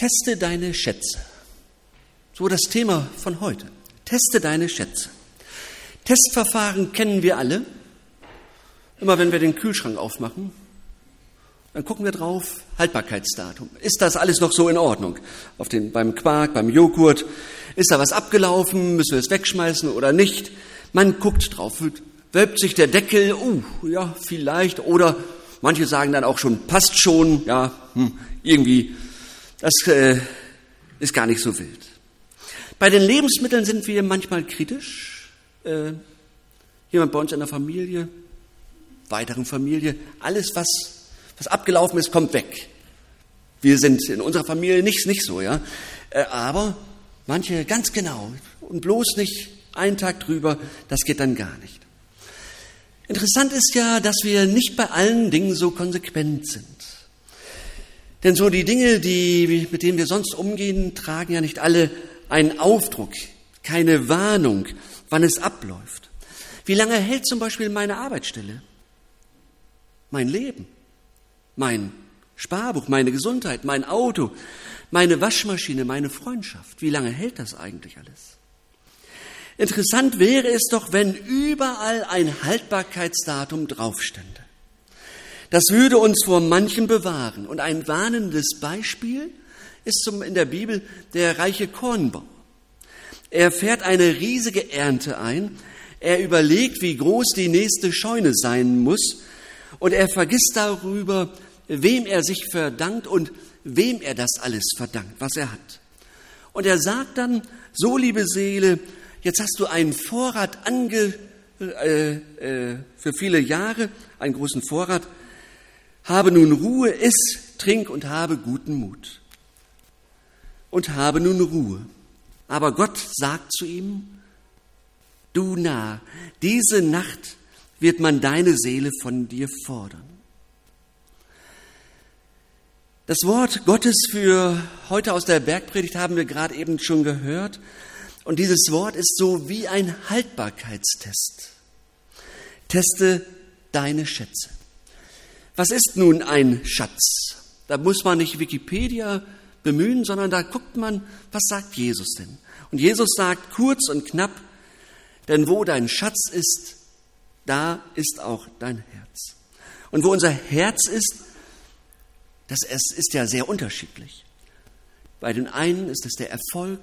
Teste deine Schätze. So das Thema von heute. Teste deine Schätze. Testverfahren kennen wir alle. Immer wenn wir den Kühlschrank aufmachen, dann gucken wir drauf, Haltbarkeitsdatum. Ist das alles noch so in Ordnung? Auf den, beim Quark, beim Joghurt. Ist da was abgelaufen? Müssen wir es wegschmeißen oder nicht? Man guckt drauf. Wölbt sich der Deckel? Uh, ja, vielleicht. Oder manche sagen dann auch schon, passt schon. Ja, hm, irgendwie. Das äh, ist gar nicht so wild. Bei den Lebensmitteln sind wir manchmal kritisch. Äh, jemand bei uns in der Familie, weiteren Familie, alles, was was abgelaufen ist, kommt weg. Wir sind in unserer Familie nicht, nicht so, ja. Äh, aber manche ganz genau und bloß nicht einen Tag drüber, das geht dann gar nicht. Interessant ist ja, dass wir nicht bei allen Dingen so konsequent sind. Denn so die Dinge, die, mit denen wir sonst umgehen, tragen ja nicht alle einen Aufdruck, keine Warnung, wann es abläuft. Wie lange hält zum Beispiel meine Arbeitsstelle? Mein Leben? mein Sparbuch, meine Gesundheit, mein Auto, meine Waschmaschine, meine Freundschaft. Wie lange hält das eigentlich alles? Interessant wäre es doch, wenn überall ein Haltbarkeitsdatum draufstände. Das würde uns vor manchem bewahren. Und ein warnendes Beispiel ist zum, in der Bibel der reiche Kornbauer. Er fährt eine riesige Ernte ein. Er überlegt, wie groß die nächste Scheune sein muss. Und er vergisst darüber, wem er sich verdankt und wem er das alles verdankt, was er hat. Und er sagt dann, so liebe Seele, jetzt hast du einen Vorrat ange, äh, äh, für viele Jahre, einen großen Vorrat, habe nun Ruhe, iss, trink und habe guten Mut. Und habe nun Ruhe. Aber Gott sagt zu ihm, du nah, diese Nacht wird man deine Seele von dir fordern. Das Wort Gottes für heute aus der Bergpredigt haben wir gerade eben schon gehört. Und dieses Wort ist so wie ein Haltbarkeitstest. Teste deine Schätze. Was ist nun ein Schatz? Da muss man nicht Wikipedia bemühen, sondern da guckt man, was sagt Jesus denn? Und Jesus sagt kurz und knapp, denn wo dein Schatz ist, da ist auch dein Herz. Und wo unser Herz ist, das ist ja sehr unterschiedlich. Bei den einen ist es der Erfolg,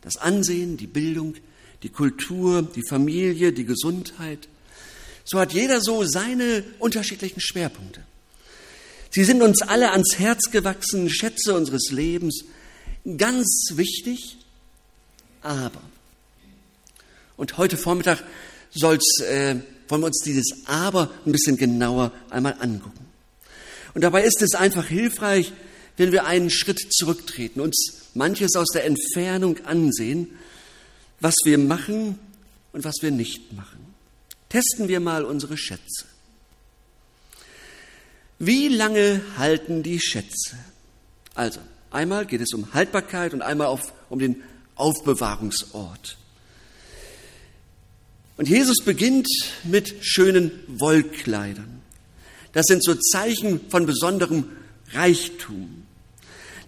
das Ansehen, die Bildung, die Kultur, die Familie, die Gesundheit. So hat jeder so seine unterschiedlichen Schwerpunkte. Sie sind uns alle ans Herz gewachsen, Schätze unseres Lebens. Ganz wichtig, aber. Und heute Vormittag soll's, äh, wollen wir uns dieses Aber ein bisschen genauer einmal angucken. Und dabei ist es einfach hilfreich, wenn wir einen Schritt zurücktreten, uns manches aus der Entfernung ansehen, was wir machen und was wir nicht machen. Testen wir mal unsere Schätze. Wie lange halten die Schätze? Also, einmal geht es um Haltbarkeit und einmal auf, um den Aufbewahrungsort. Und Jesus beginnt mit schönen Wollkleidern. Das sind so Zeichen von besonderem Reichtum.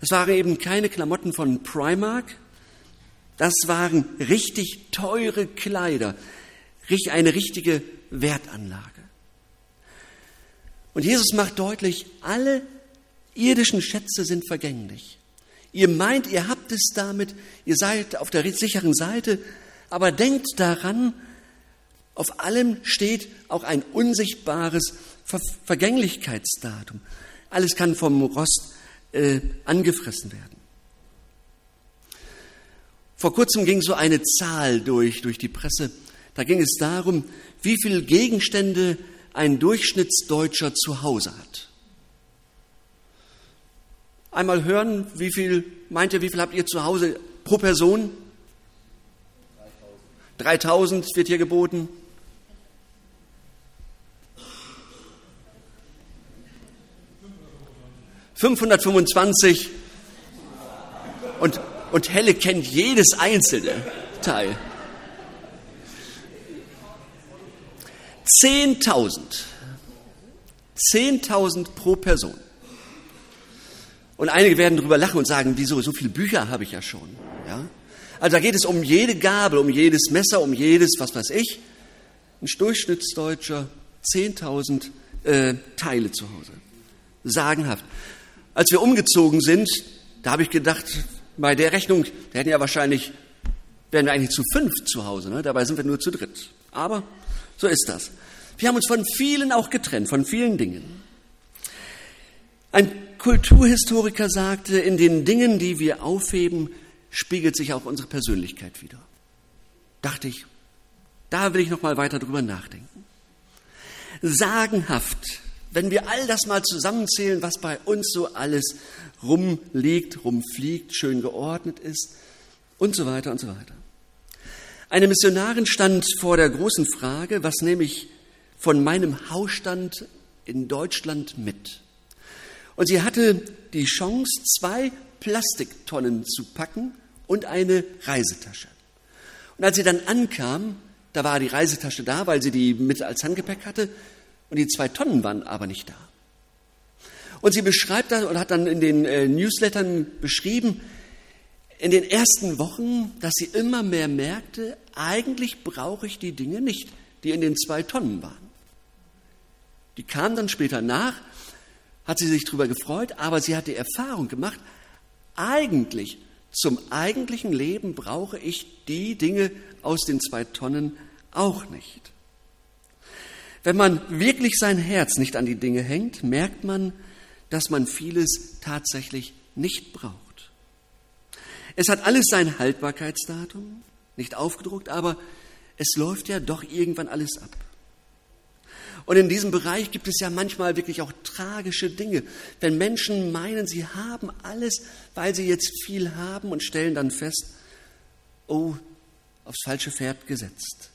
Das waren eben keine Klamotten von Primark, das waren richtig teure Kleider, eine richtige Wertanlage. Und Jesus macht deutlich, alle irdischen Schätze sind vergänglich. Ihr meint, ihr habt es damit, ihr seid auf der sicheren Seite, aber denkt daran, auf allem steht auch ein unsichtbares Ver Vergänglichkeitsdatum. Alles kann vom Rost äh, angefressen werden. Vor kurzem ging so eine Zahl durch, durch die Presse. Da ging es darum, wie viele Gegenstände ein Durchschnittsdeutscher zu Hause hat. Einmal hören, wie viel, meint ihr, wie viel habt ihr zu Hause pro Person? 3000 wird hier geboten. 525 und, und Helle kennt jedes einzelne Teil. 10.000. 10.000 pro Person. Und einige werden darüber lachen und sagen, wieso, so viele Bücher habe ich ja schon. Ja? Also da geht es um jede Gabel, um jedes Messer, um jedes, was weiß ich. Ein Durchschnittsdeutscher 10.000 äh, Teile zu Hause. Sagenhaft. Als wir umgezogen sind, da habe ich gedacht, bei der Rechnung, da hätten ja wahrscheinlich, wären wir eigentlich zu fünf zu Hause. Ne? Dabei sind wir nur zu dritt. Aber so ist das. Wir haben uns von vielen auch getrennt, von vielen Dingen. Ein Kulturhistoriker sagte, in den Dingen, die wir aufheben, spiegelt sich auch unsere Persönlichkeit wieder. Dachte ich, da will ich noch mal weiter drüber nachdenken. Sagenhaft, wenn wir all das mal zusammenzählen, was bei uns so alles rumliegt, rumfliegt, schön geordnet ist und so weiter und so weiter. Eine Missionarin stand vor der großen Frage, was nehme ich von meinem Hausstand in Deutschland mit? Und sie hatte die Chance, zwei Plastiktonnen zu packen und eine Reisetasche. Und als sie dann ankam, da war die Reisetasche da, weil sie die mit als Handgepäck hatte, und die zwei Tonnen waren aber nicht da. Und sie beschreibt das und hat dann in den äh, Newslettern beschrieben, in den ersten Wochen, dass sie immer mehr merkte, eigentlich brauche ich die Dinge nicht, die in den zwei Tonnen waren. Die kamen dann später nach, hat sie sich darüber gefreut, aber sie hat die Erfahrung gemacht, eigentlich zum eigentlichen Leben brauche ich die Dinge aus den zwei Tonnen auch nicht. Wenn man wirklich sein Herz nicht an die Dinge hängt, merkt man, dass man vieles tatsächlich nicht braucht. Es hat alles sein Haltbarkeitsdatum, nicht aufgedruckt, aber es läuft ja doch irgendwann alles ab. Und in diesem Bereich gibt es ja manchmal wirklich auch tragische Dinge, wenn Menschen meinen, sie haben alles, weil sie jetzt viel haben und stellen dann fest, oh, aufs falsche Pferd gesetzt.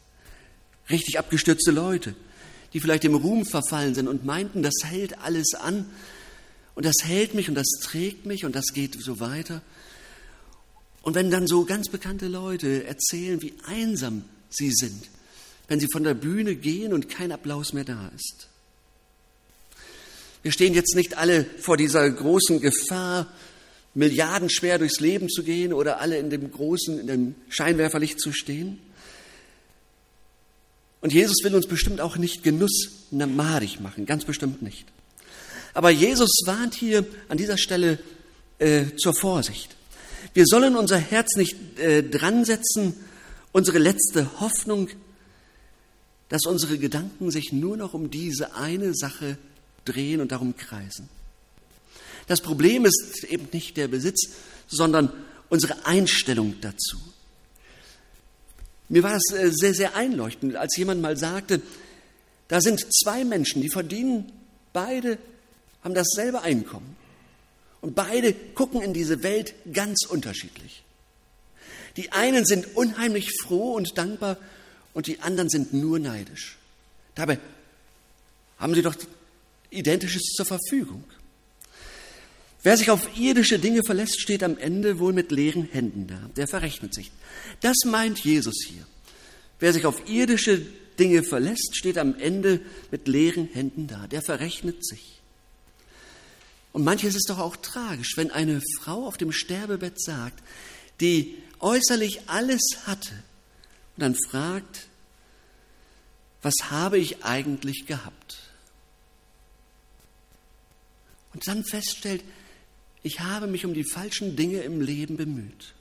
Richtig abgestürzte Leute, die vielleicht im Ruhm verfallen sind und meinten, das hält alles an und das hält mich und das trägt mich und das geht so weiter. Und wenn dann so ganz bekannte Leute erzählen, wie einsam sie sind, wenn sie von der Bühne gehen und kein Applaus mehr da ist. Wir stehen jetzt nicht alle vor dieser großen Gefahr, milliardenschwer durchs Leben zu gehen oder alle in dem großen, in dem Scheinwerferlicht zu stehen. Und Jesus will uns bestimmt auch nicht Genuss madig machen, ganz bestimmt nicht. Aber Jesus warnt hier an dieser Stelle äh, zur Vorsicht. Wir sollen unser Herz nicht äh, dran setzen, unsere letzte Hoffnung dass unsere Gedanken sich nur noch um diese eine Sache drehen und darum kreisen. Das Problem ist eben nicht der Besitz, sondern unsere Einstellung dazu. Mir war es äh, sehr, sehr einleuchtend, als jemand mal sagte, da sind zwei Menschen, die verdienen, beide haben dasselbe Einkommen. Und beide gucken in diese Welt ganz unterschiedlich. Die einen sind unheimlich froh und dankbar und die anderen sind nur neidisch. Dabei haben sie doch Identisches zur Verfügung. Wer sich auf irdische Dinge verlässt, steht am Ende wohl mit leeren Händen da. Der verrechnet sich. Das meint Jesus hier. Wer sich auf irdische Dinge verlässt, steht am Ende mit leeren Händen da. Der verrechnet sich. Und manches ist doch auch tragisch, wenn eine Frau auf dem Sterbebett sagt, die äußerlich alles hatte, und dann fragt, was habe ich eigentlich gehabt? Und dann feststellt, ich habe mich um die falschen Dinge im Leben bemüht.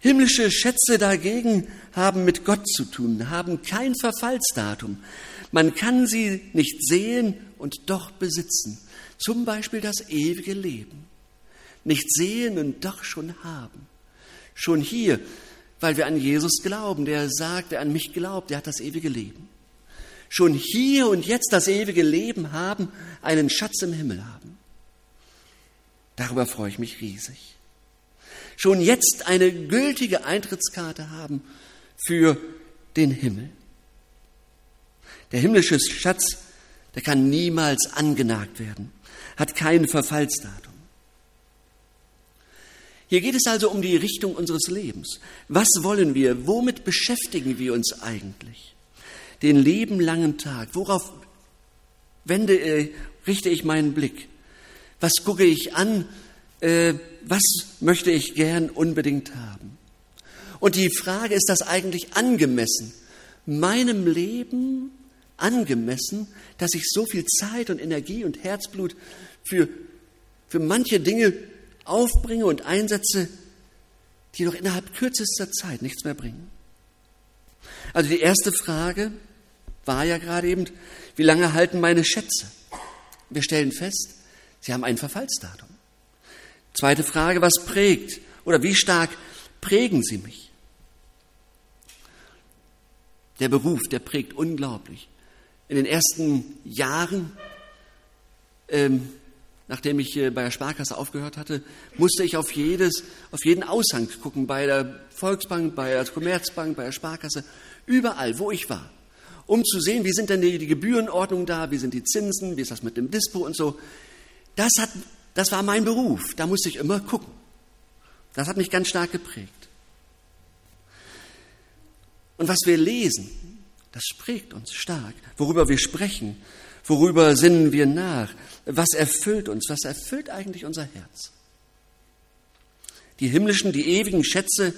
Himmlische Schätze dagegen haben mit Gott zu tun, haben kein Verfallsdatum. Man kann sie nicht sehen und doch besitzen. Zum Beispiel das ewige Leben. Nicht sehen und doch schon haben. Schon hier weil wir an Jesus glauben, der sagt, wer an mich glaubt, der hat das ewige Leben. Schon hier und jetzt das ewige Leben haben, einen Schatz im Himmel haben. Darüber freue ich mich riesig. Schon jetzt eine gültige Eintrittskarte haben für den Himmel. Der himmlische Schatz, der kann niemals angenagt werden, hat kein Verfallsdatum. Hier geht es also um die Richtung unseres Lebens. Was wollen wir? Womit beschäftigen wir uns eigentlich? Den lebenlangen Tag. Worauf wende, äh, richte ich meinen Blick? Was gucke ich an? Äh, was möchte ich gern unbedingt haben? Und die Frage, ist das eigentlich angemessen? Meinem Leben angemessen, dass ich so viel Zeit und Energie und Herzblut für, für manche Dinge aufbringe und einsetze, die doch innerhalb kürzester Zeit nichts mehr bringen? Also die erste Frage war ja gerade eben, wie lange halten meine Schätze? Wir stellen fest, sie haben ein Verfallsdatum. Zweite Frage, was prägt oder wie stark prägen sie mich? Der Beruf, der prägt unglaublich. In den ersten Jahren, ähm, nachdem ich bei der Sparkasse aufgehört hatte, musste ich auf jedes, auf jeden Aushang gucken, bei der Volksbank, bei der Commerzbank, bei der Sparkasse, überall, wo ich war, um zu sehen, wie sind denn die, die Gebührenordnungen da, wie sind die Zinsen, wie ist das mit dem Dispo und so. Das hat, das war mein Beruf, da musste ich immer gucken. Das hat mich ganz stark geprägt. Und was wir lesen, das prägt uns stark. Worüber wir sprechen, worüber sinnen wir nach, was erfüllt uns, was erfüllt eigentlich unser Herz. Die himmlischen, die ewigen Schätze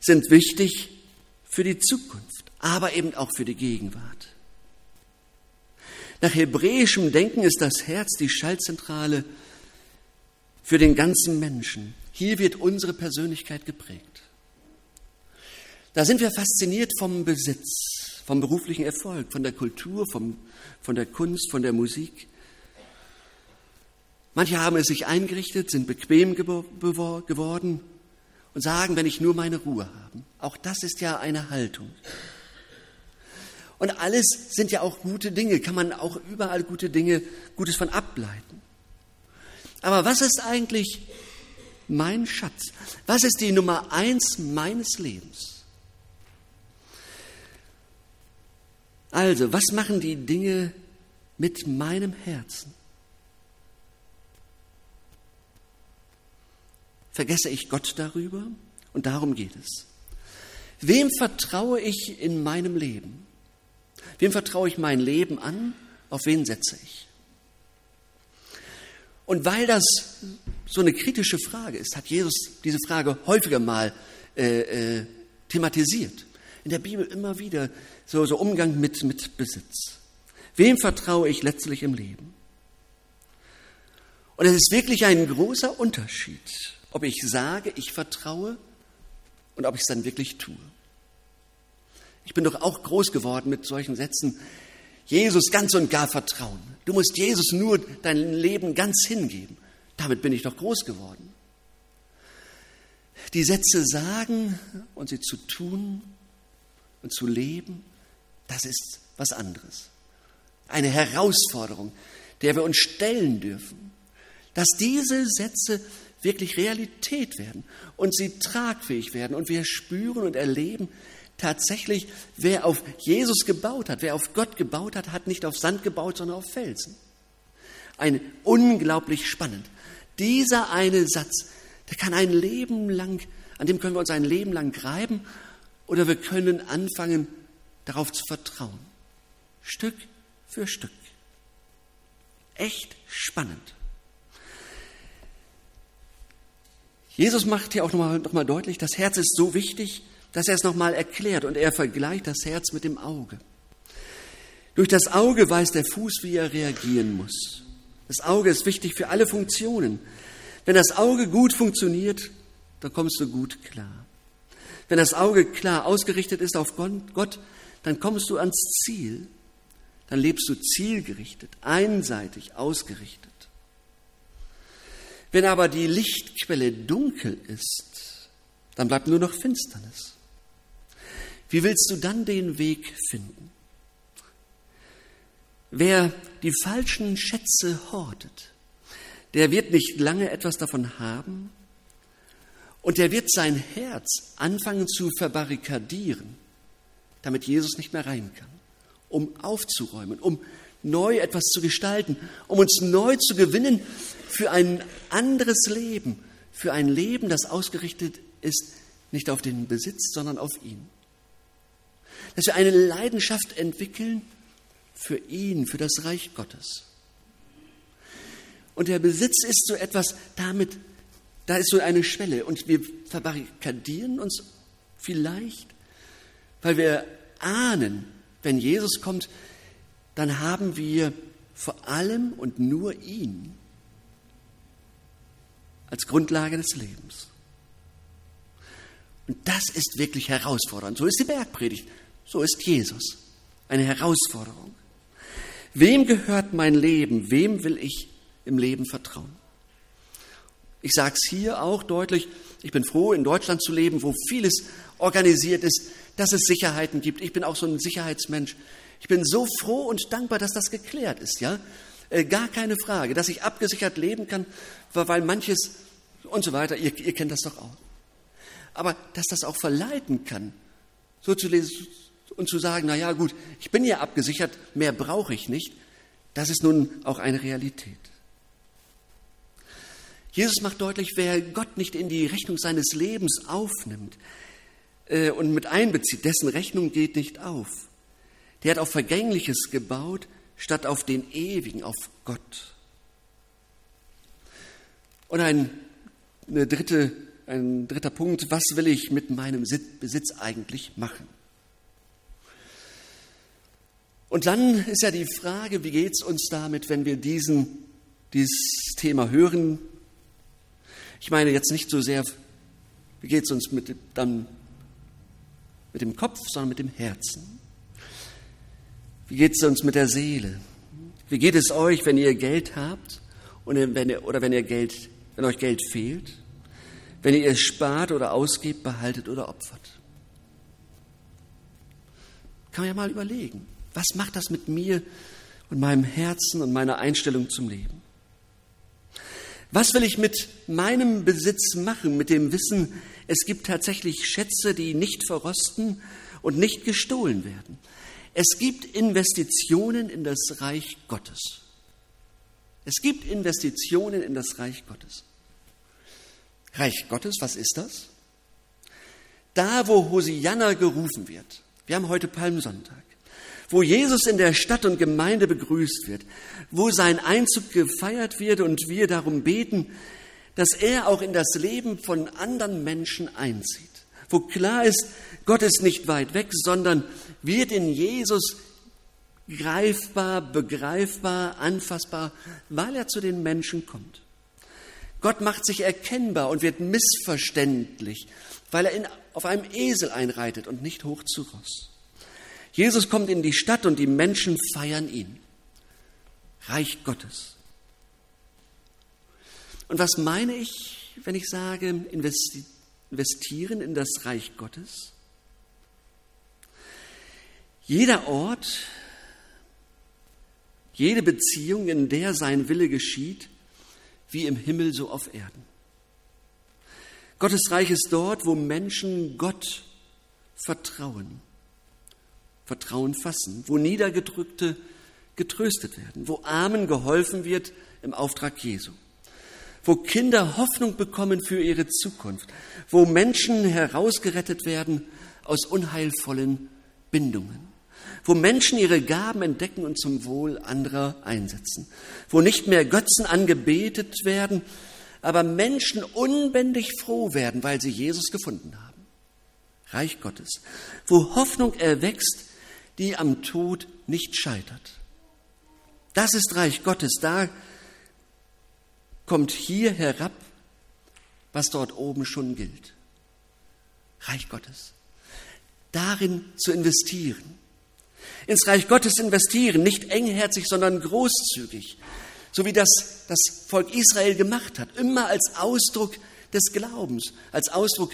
sind wichtig für die Zukunft, aber eben auch für die Gegenwart. Nach hebräischem Denken ist das Herz die Schaltzentrale für den ganzen Menschen. Hier wird unsere Persönlichkeit geprägt. Da sind wir fasziniert vom Besitz, vom beruflichen Erfolg, von der Kultur, vom, von der Kunst, von der Musik. Manche haben es sich eingerichtet, sind bequem geworden und sagen, wenn ich nur meine Ruhe habe. Auch das ist ja eine Haltung. Und alles sind ja auch gute Dinge, kann man auch überall gute Dinge, Gutes von ableiten. Aber was ist eigentlich mein Schatz? Was ist die Nummer eins meines Lebens? Also, was machen die Dinge mit meinem Herzen? Vergesse ich Gott darüber? Und darum geht es. Wem vertraue ich in meinem Leben? Wem vertraue ich mein Leben an? Auf wen setze ich? Und weil das so eine kritische Frage ist, hat Jesus diese Frage häufiger mal äh, äh, thematisiert. In der Bibel immer wieder so, so Umgang mit, mit Besitz. Wem vertraue ich letztlich im Leben? Und es ist wirklich ein großer Unterschied, ob ich sage, ich vertraue und ob ich es dann wirklich tue. Ich bin doch auch groß geworden mit solchen Sätzen. Jesus ganz und gar vertrauen. Du musst Jesus nur dein Leben ganz hingeben. Damit bin ich doch groß geworden. Die Sätze sagen und sie zu tun und zu leben, das ist was anderes. Eine Herausforderung, der wir uns stellen dürfen, dass diese Sätze wirklich Realität werden und sie tragfähig werden und wir spüren und erleben, tatsächlich, wer auf Jesus gebaut hat, wer auf Gott gebaut hat, hat nicht auf Sand gebaut, sondern auf Felsen. Ein unglaublich spannend. Dieser eine Satz, der kann ein Leben lang, an dem können wir uns ein Leben lang greifen oder wir können anfangen, darauf zu vertrauen. Stück für Stück. Echt spannend. Jesus macht hier auch nochmal noch mal deutlich, das Herz ist so wichtig, dass er es nochmal erklärt und er vergleicht das Herz mit dem Auge. Durch das Auge weiß der Fuß, wie er reagieren muss. Das Auge ist wichtig für alle Funktionen. Wenn das Auge gut funktioniert, dann kommst du gut klar. Wenn das Auge klar ausgerichtet ist auf Gott, dann kommst du ans Ziel. Dann lebst du zielgerichtet, einseitig ausgerichtet. Wenn aber die Lichtquelle dunkel ist, dann bleibt nur noch Finsternis. Wie willst du dann den Weg finden? Wer die falschen Schätze hortet, der wird nicht lange etwas davon haben und der wird sein Herz anfangen zu verbarrikadieren, damit Jesus nicht mehr rein kann, um aufzuräumen, um neu etwas zu gestalten, um uns neu zu gewinnen für ein anderes Leben, für ein Leben, das ausgerichtet ist nicht auf den Besitz, sondern auf ihn. Dass wir eine Leidenschaft entwickeln für ihn, für das Reich Gottes. Und der Besitz ist so etwas, damit, da ist so eine Schwelle. Und wir verbarrikadieren uns vielleicht, weil wir ahnen, wenn Jesus kommt, dann haben wir vor allem und nur ihn als Grundlage des Lebens. Und das ist wirklich herausfordernd. So ist die Bergpredigt. So ist Jesus. Eine Herausforderung. Wem gehört mein Leben? Wem will ich im Leben vertrauen? Ich sage es hier auch deutlich. Ich bin froh, in Deutschland zu leben, wo vieles organisiert ist, dass es Sicherheiten gibt. Ich bin auch so ein Sicherheitsmensch. Ich bin so froh und dankbar, dass das geklärt ist, ja? Äh, gar keine Frage, dass ich abgesichert leben kann, weil manches und so weiter, ihr, ihr kennt das doch auch. Aber dass das auch verleiten kann, so zu lesen und zu sagen, na ja, gut, ich bin ja abgesichert, mehr brauche ich nicht, das ist nun auch eine Realität. Jesus macht deutlich, wer Gott nicht in die Rechnung seines Lebens aufnimmt äh, und mit einbezieht, dessen Rechnung geht nicht auf. Der hat auf Vergängliches gebaut, statt auf den Ewigen, auf Gott. Und ein, dritte, ein dritter Punkt, was will ich mit meinem Besitz eigentlich machen? Und dann ist ja die Frage, wie geht es uns damit, wenn wir diesen, dieses Thema hören? Ich meine jetzt nicht so sehr, wie geht es uns mit, dann, mit dem Kopf, sondern mit dem Herzen. Wie geht es uns mit der Seele? Wie geht es euch, wenn ihr Geld habt und wenn ihr, oder wenn ihr Geld, wenn euch Geld fehlt? Wenn ihr es spart oder ausgebt, behaltet oder opfert? Kann man ja mal überlegen. Was macht das mit mir und meinem Herzen und meiner Einstellung zum Leben? Was will ich mit meinem Besitz machen, mit dem Wissen, es gibt tatsächlich Schätze, die nicht verrosten und nicht gestohlen werden? Es gibt Investitionen in das Reich Gottes. Es gibt Investitionen in das Reich Gottes. Reich Gottes, was ist das? Da, wo Hosianna gerufen wird. Wir haben heute Palmsonntag wo Jesus in der Stadt und Gemeinde begrüßt wird, wo sein Einzug gefeiert wird und wir darum beten, dass er auch in das Leben von anderen Menschen einzieht, wo klar ist, Gott ist nicht weit weg, sondern wird in Jesus greifbar, begreifbar, anfassbar, weil er zu den Menschen kommt. Gott macht sich erkennbar und wird missverständlich, weil er in, auf einem Esel einreitet und nicht hoch zu Ross. Jesus kommt in die Stadt und die Menschen feiern ihn. Reich Gottes. Und was meine ich, wenn ich sage, investieren in das Reich Gottes? Jeder Ort, jede Beziehung, in der sein Wille geschieht, wie im Himmel so auf Erden. Gottes Reich ist dort, wo Menschen Gott vertrauen Vertrauen fassen, wo Niedergedrückte getröstet werden, wo Armen geholfen wird im Auftrag Jesu, wo Kinder Hoffnung bekommen für ihre Zukunft, wo Menschen herausgerettet werden aus unheilvollen Bindungen, wo Menschen ihre Gaben entdecken und zum Wohl anderer einsetzen, wo nicht mehr Götzen angebetet werden, aber Menschen unbändig froh werden, weil sie Jesus gefunden haben. Reich Gottes, wo Hoffnung erwächst die am Tod nicht scheitert. Das ist Reich Gottes. Da kommt hier herab, was dort oben schon gilt. Reich Gottes. Darin zu investieren. Ins Reich Gottes investieren, nicht engherzig, sondern großzügig. So wie das das Volk Israel gemacht hat. Immer als Ausdruck des Glaubens, als Ausdruck,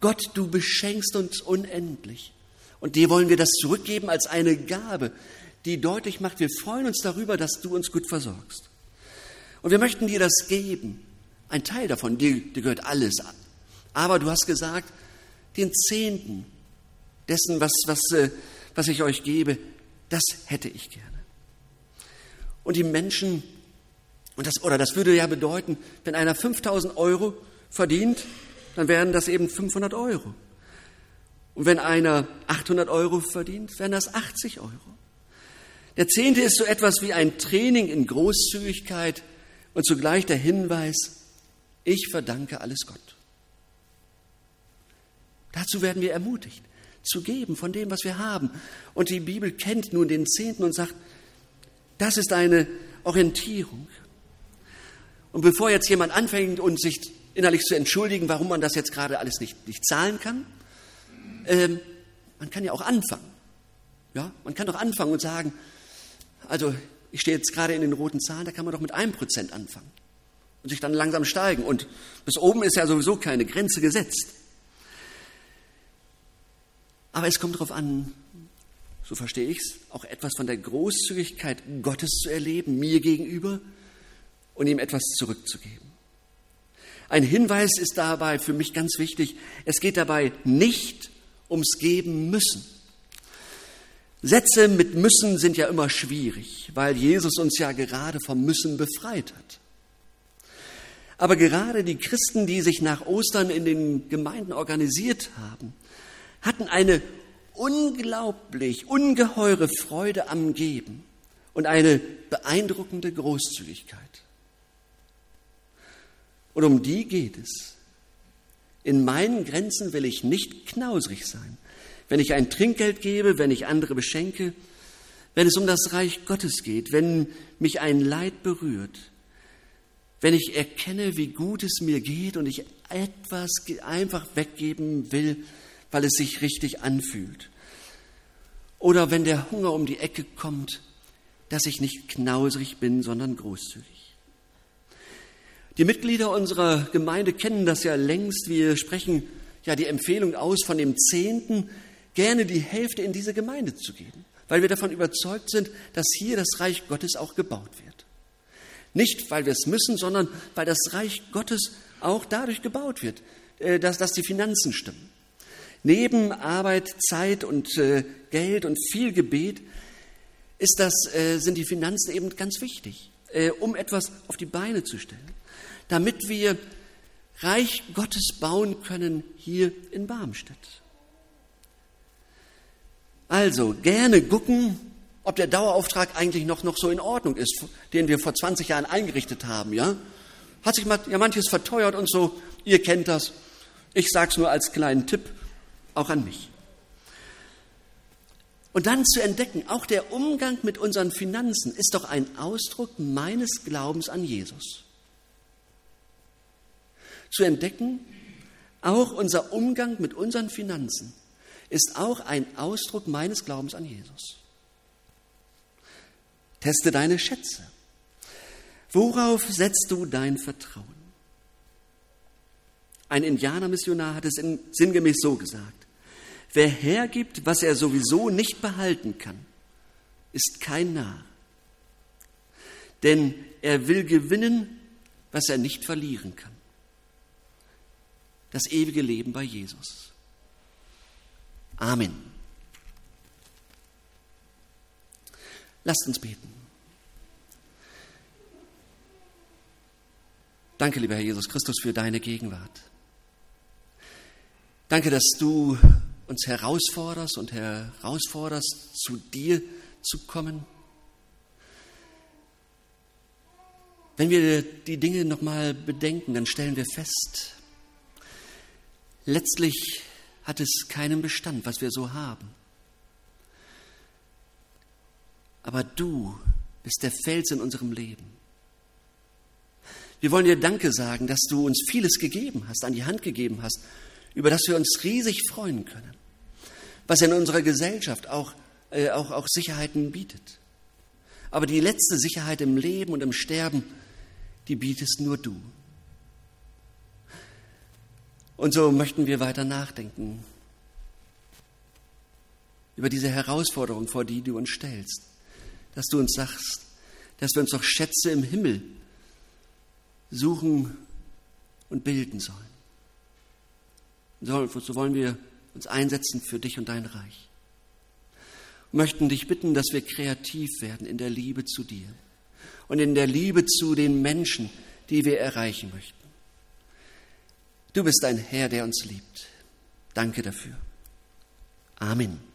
Gott, du beschenkst uns unendlich. Und dir wollen wir das zurückgeben als eine Gabe, die deutlich macht, wir freuen uns darüber, dass du uns gut versorgst. Und wir möchten dir das geben. Ein Teil davon, dir, dir gehört alles. Aber du hast gesagt, den Zehnten dessen, was, was, äh, was ich euch gebe, das hätte ich gerne. Und die Menschen, und das, oder das würde ja bedeuten, wenn einer 5000 Euro verdient, dann wären das eben 500 Euro. Und wenn einer 800 Euro verdient, wären das 80 Euro. Der Zehnte ist so etwas wie ein Training in Großzügigkeit und zugleich der Hinweis, ich verdanke alles Gott. Dazu werden wir ermutigt, zu geben von dem, was wir haben. Und die Bibel kennt nun den Zehnten und sagt, das ist eine Orientierung. Und bevor jetzt jemand anfängt und sich innerlich zu entschuldigen, warum man das jetzt gerade alles nicht, nicht zahlen kann, ähm, man kann ja auch anfangen. Ja, man kann doch anfangen und sagen, also ich stehe jetzt gerade in den roten Zahlen, da kann man doch mit einem Prozent anfangen und sich dann langsam steigen. Und bis oben ist ja sowieso keine Grenze gesetzt. Aber es kommt darauf an, so verstehe ich es, auch etwas von der Großzügigkeit Gottes zu erleben, mir gegenüber und ihm etwas zurückzugeben. Ein Hinweis ist dabei für mich ganz wichtig, es geht dabei nicht ums Geben müssen. Sätze mit müssen sind ja immer schwierig, weil Jesus uns ja gerade vom Müssen befreit hat. Aber gerade die Christen, die sich nach Ostern in den Gemeinden organisiert haben, hatten eine unglaublich, ungeheure Freude am Geben und eine beeindruckende Großzügigkeit. Und um die geht es. In meinen Grenzen will ich nicht knausrig sein. Wenn ich ein Trinkgeld gebe, wenn ich andere beschenke, wenn es um das Reich Gottes geht, wenn mich ein Leid berührt, wenn ich erkenne, wie gut es mir geht und ich etwas einfach weggeben will, weil es sich richtig anfühlt. Oder wenn der Hunger um die Ecke kommt, dass ich nicht knausrig bin, sondern großzügig. Die Mitglieder unserer Gemeinde kennen das ja längst. Wir sprechen ja die Empfehlung aus, von dem Zehnten gerne die Hälfte in diese Gemeinde zu geben, weil wir davon überzeugt sind, dass hier das Reich Gottes auch gebaut wird. Nicht, weil wir es müssen, sondern weil das Reich Gottes auch dadurch gebaut wird, äh, dass, dass die Finanzen stimmen. Neben Arbeit, Zeit und äh, Geld und viel Gebet ist das, äh, sind die Finanzen eben ganz wichtig, um etwas auf die Beine zu stellen, damit wir Reich Gottes bauen können hier in Barmstedt. Also gerne gucken, ob der Dauerauftrag eigentlich noch, noch so in Ordnung ist, den wir vor 20 Jahren eingerichtet haben, ja? Hat sich ja manches verteuert und so, ihr kennt das. Ich sage es nur als kleinen Tipp, auch an mich. Und dann zu entdecken, auch der Umgang mit unseren Finanzen ist doch ein Ausdruck meines Glaubens an Jesus. Zu entdecken, auch unser Umgang mit unseren Finanzen ist auch ein Ausdruck meines Glaubens an Jesus. Teste deine Schätze. Worauf setzt du dein Vertrauen? Ein Indianermissionar hat es sinngemäß so gesagt. Wer hergibt, was er sowieso nicht behalten kann, ist kein Narr. Denn er will gewinnen, was er nicht verlieren kann. Das ewige Leben bei Jesus. Amen. Lasst uns beten. Danke, lieber Herr Jesus Christus, für deine Gegenwart. Danke, dass du uns herausforderst und herausforderst, zu dir zu kommen. Wenn wir die Dinge nochmal bedenken, dann stellen wir fest, letztlich hat es keinen Bestand, was wir so haben. Aber du bist der Fels in unserem Leben. Wir wollen dir Danke sagen, dass du uns vieles gegeben hast, an die Hand gegeben hast, über das wir uns riesig freuen können was in unserer Gesellschaft auch, äh, auch, auch Sicherheiten bietet. Aber die letzte Sicherheit im Leben und im Sterben, die bietest nur du. Und so möchten wir weiter nachdenken über diese Herausforderung, vor die du uns stellst, dass du uns sagst, dass wir uns doch Schätze im Himmel suchen und bilden sollen. So wollen wir uns einsetzen für dich und dein Reich. Wir möchten dich bitten, dass wir kreativ werden in der Liebe zu dir und in der Liebe zu den Menschen, die wir erreichen möchten. Du bist ein Herr, der uns liebt. Danke dafür. Amen.